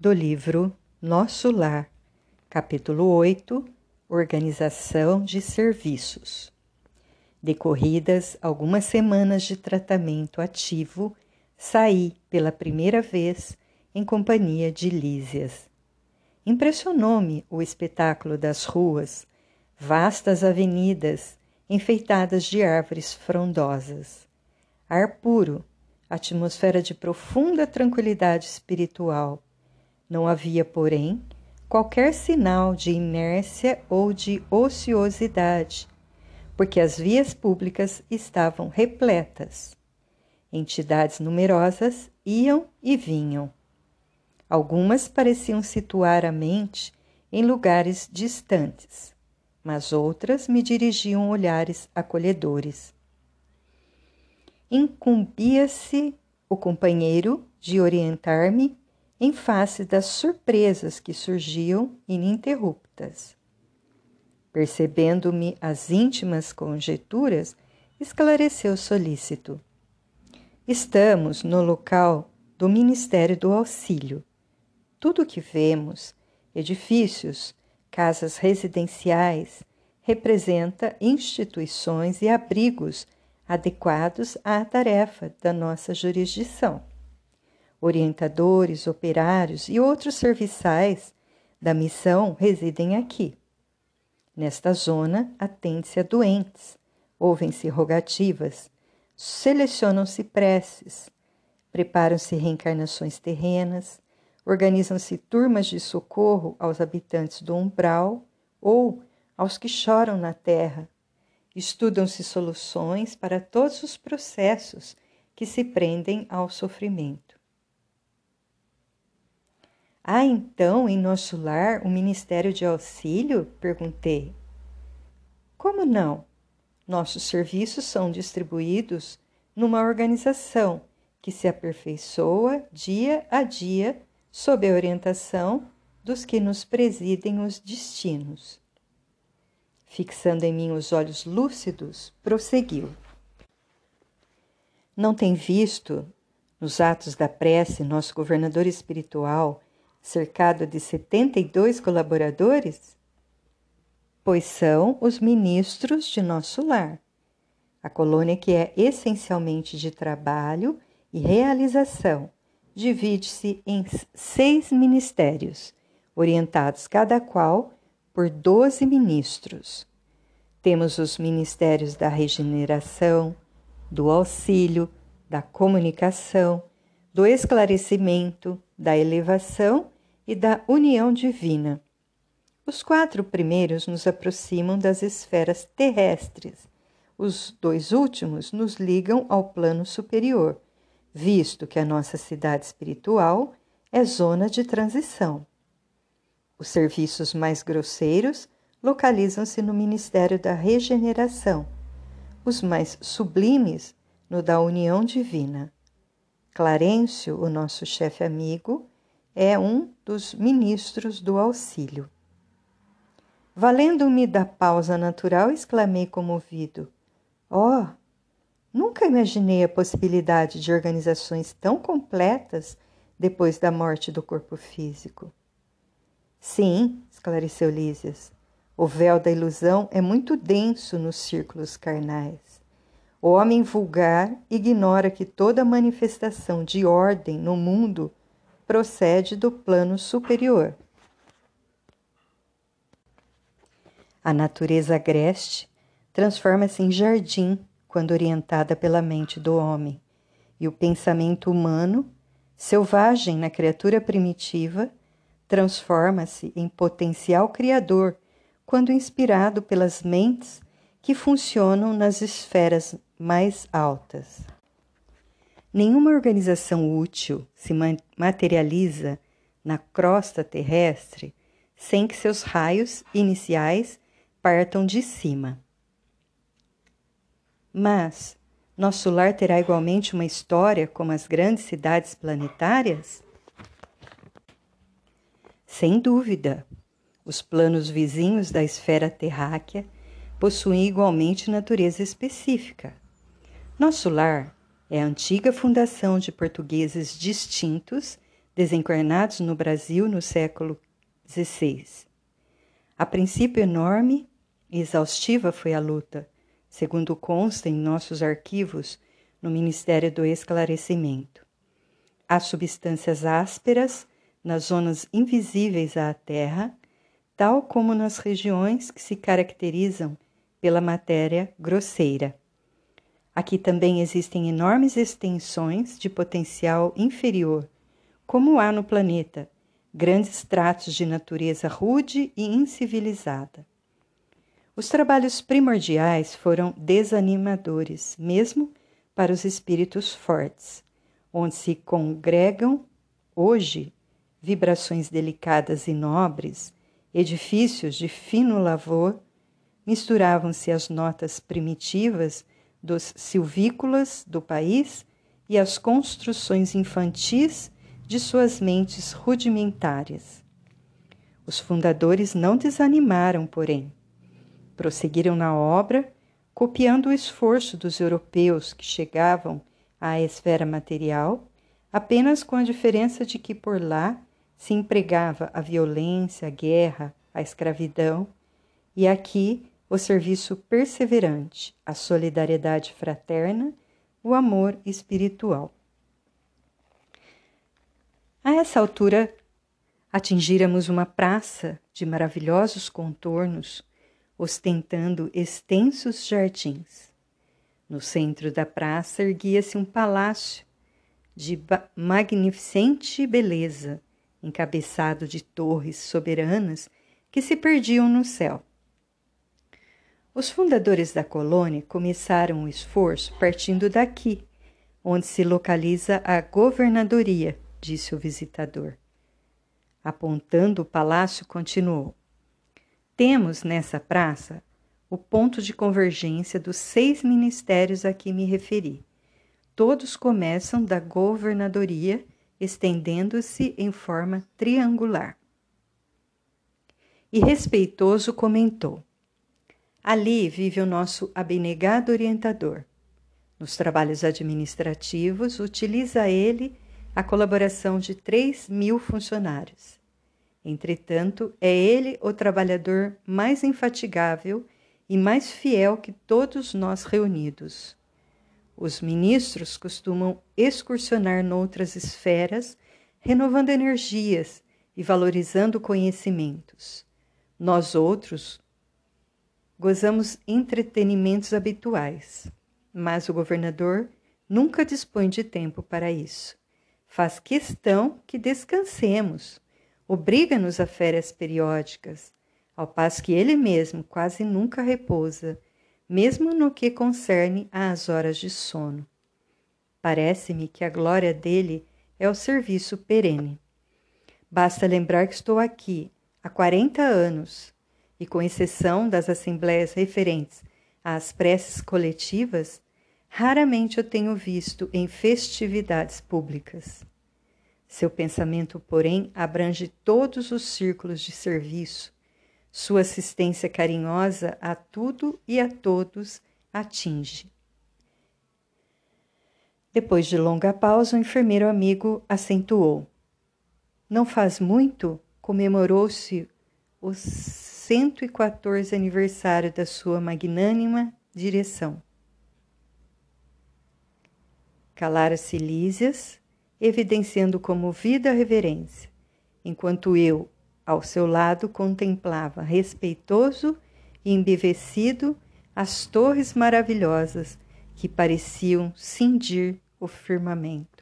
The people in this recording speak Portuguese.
do livro Nosso Lar, capítulo 8 Organização de Serviços. Decorridas algumas semanas de tratamento ativo, saí pela primeira vez em companhia de Lísias. Impressionou-me o espetáculo das ruas, vastas avenidas enfeitadas de árvores frondosas. Ar puro, atmosfera de profunda tranquilidade espiritual. Não havia, porém, qualquer sinal de inércia ou de ociosidade, porque as vias públicas estavam repletas. Entidades numerosas iam e vinham. Algumas pareciam situar a mente em lugares distantes, mas outras me dirigiam olhares acolhedores. Incumbia-se o companheiro de orientar-me em face das surpresas que surgiam ininterruptas. Percebendo-me as íntimas conjecturas, esclareceu solícito. Estamos no local do Ministério do Auxílio. Tudo o que vemos, edifícios, casas residenciais, representa instituições e abrigos adequados à tarefa da nossa jurisdição. Orientadores, operários e outros serviçais da missão residem aqui. Nesta zona, atende-se a doentes, ouvem-se rogativas, selecionam-se preces, preparam-se reencarnações terrenas, organizam-se turmas de socorro aos habitantes do umbral ou aos que choram na terra Estudam-se soluções para todos os processos que se prendem ao sofrimento. Há então em nosso lar um ministério de auxílio? perguntei. Como não? Nossos serviços são distribuídos numa organização que se aperfeiçoa dia a dia sob a orientação dos que nos presidem os destinos fixando em mim os olhos lúcidos, prosseguiu. Não tem visto, nos atos da prece, nosso governador espiritual cercado de 72 colaboradores? Pois são os ministros de nosso lar. A colônia, que é essencialmente de trabalho e realização, divide-se em seis ministérios, orientados cada qual por doze ministros. Temos os ministérios da regeneração, do auxílio, da comunicação, do esclarecimento, da elevação e da união divina. Os quatro primeiros nos aproximam das esferas terrestres. Os dois últimos nos ligam ao plano superior, visto que a nossa cidade espiritual é zona de transição. Os serviços mais grosseiros localizam-se no Ministério da Regeneração, os mais sublimes no da União Divina. Clarencio, o nosso chefe amigo, é um dos ministros do auxílio. Valendo-me da pausa natural, exclamei comovido: Oh, nunca imaginei a possibilidade de organizações tão completas depois da morte do corpo físico. Sim, esclareceu Lísias. O véu da ilusão é muito denso nos círculos carnais. O homem vulgar ignora que toda manifestação de ordem no mundo procede do plano superior. A natureza agreste transforma-se em jardim quando orientada pela mente do homem, e o pensamento humano, selvagem na criatura primitiva, transforma-se em potencial criador quando inspirado pelas mentes que funcionam nas esferas mais altas. Nenhuma organização útil se materializa na crosta terrestre sem que seus raios iniciais partam de cima. Mas nosso lar terá igualmente uma história como as grandes cidades planetárias? Sem dúvida, os planos vizinhos da esfera terráquea possuem igualmente natureza específica. Nosso lar é a antiga fundação de portugueses distintos desencarnados no Brasil no século XVI. A princípio enorme e exaustiva foi a luta, segundo consta em nossos arquivos no Ministério do Esclarecimento. Há substâncias ásperas nas zonas invisíveis à Terra, tal como nas regiões que se caracterizam pela matéria grosseira. Aqui também existem enormes extensões de potencial inferior, como há no planeta, grandes tratos de natureza rude e incivilizada. Os trabalhos primordiais foram desanimadores, mesmo para os espíritos fortes, onde se congregam hoje vibrações delicadas e nobres, edifícios de fino lavor, misturavam-se as notas primitivas dos silvícolas do país e as construções infantis de suas mentes rudimentares. Os fundadores não desanimaram, porém. Prosseguiram na obra, copiando o esforço dos europeus que chegavam à esfera material, apenas com a diferença de que por lá se empregava a violência, a guerra, a escravidão, e aqui o serviço perseverante, a solidariedade fraterna, o amor espiritual. A essa altura, atingíramos uma praça de maravilhosos contornos, ostentando extensos jardins. No centro da praça erguia-se um palácio de magnificente beleza, encabeçado de torres soberanas que se perdiam no céu. Os fundadores da colônia começaram o esforço partindo daqui, onde se localiza a governadoria, disse o visitador. Apontando o palácio, continuou: Temos nessa praça o ponto de convergência dos seis ministérios a que me referi. Todos começam da governadoria estendendo-se em forma triangular. E respeitoso comentou: Ali vive o nosso abnegado orientador. Nos trabalhos administrativos, utiliza ele a colaboração de 3 mil funcionários. Entretanto, é ele o trabalhador mais infatigável e mais fiel que todos nós reunidos. Os ministros costumam excursionar noutras esferas, renovando energias e valorizando conhecimentos. Nós outros gozamos entretenimentos habituais, mas o governador nunca dispõe de tempo para isso. Faz questão que descansemos, obriga-nos a férias periódicas, ao passo que ele mesmo quase nunca repousa mesmo no que concerne às horas de sono. Parece-me que a glória dele é o serviço perene. Basta lembrar que estou aqui há 40 anos e, com exceção das assembleias referentes às preces coletivas, raramente o tenho visto em festividades públicas. Seu pensamento, porém, abrange todos os círculos de serviço sua assistência carinhosa a tudo e a todos atinge. Depois de longa pausa, o enfermeiro amigo acentuou. Não faz muito comemorou-se o 114 aniversário da sua magnânima direção. Calara-se Lísias, evidenciando comovida reverência, enquanto eu, ao seu lado contemplava, respeitoso e embevecido, as torres maravilhosas que pareciam cindir o firmamento.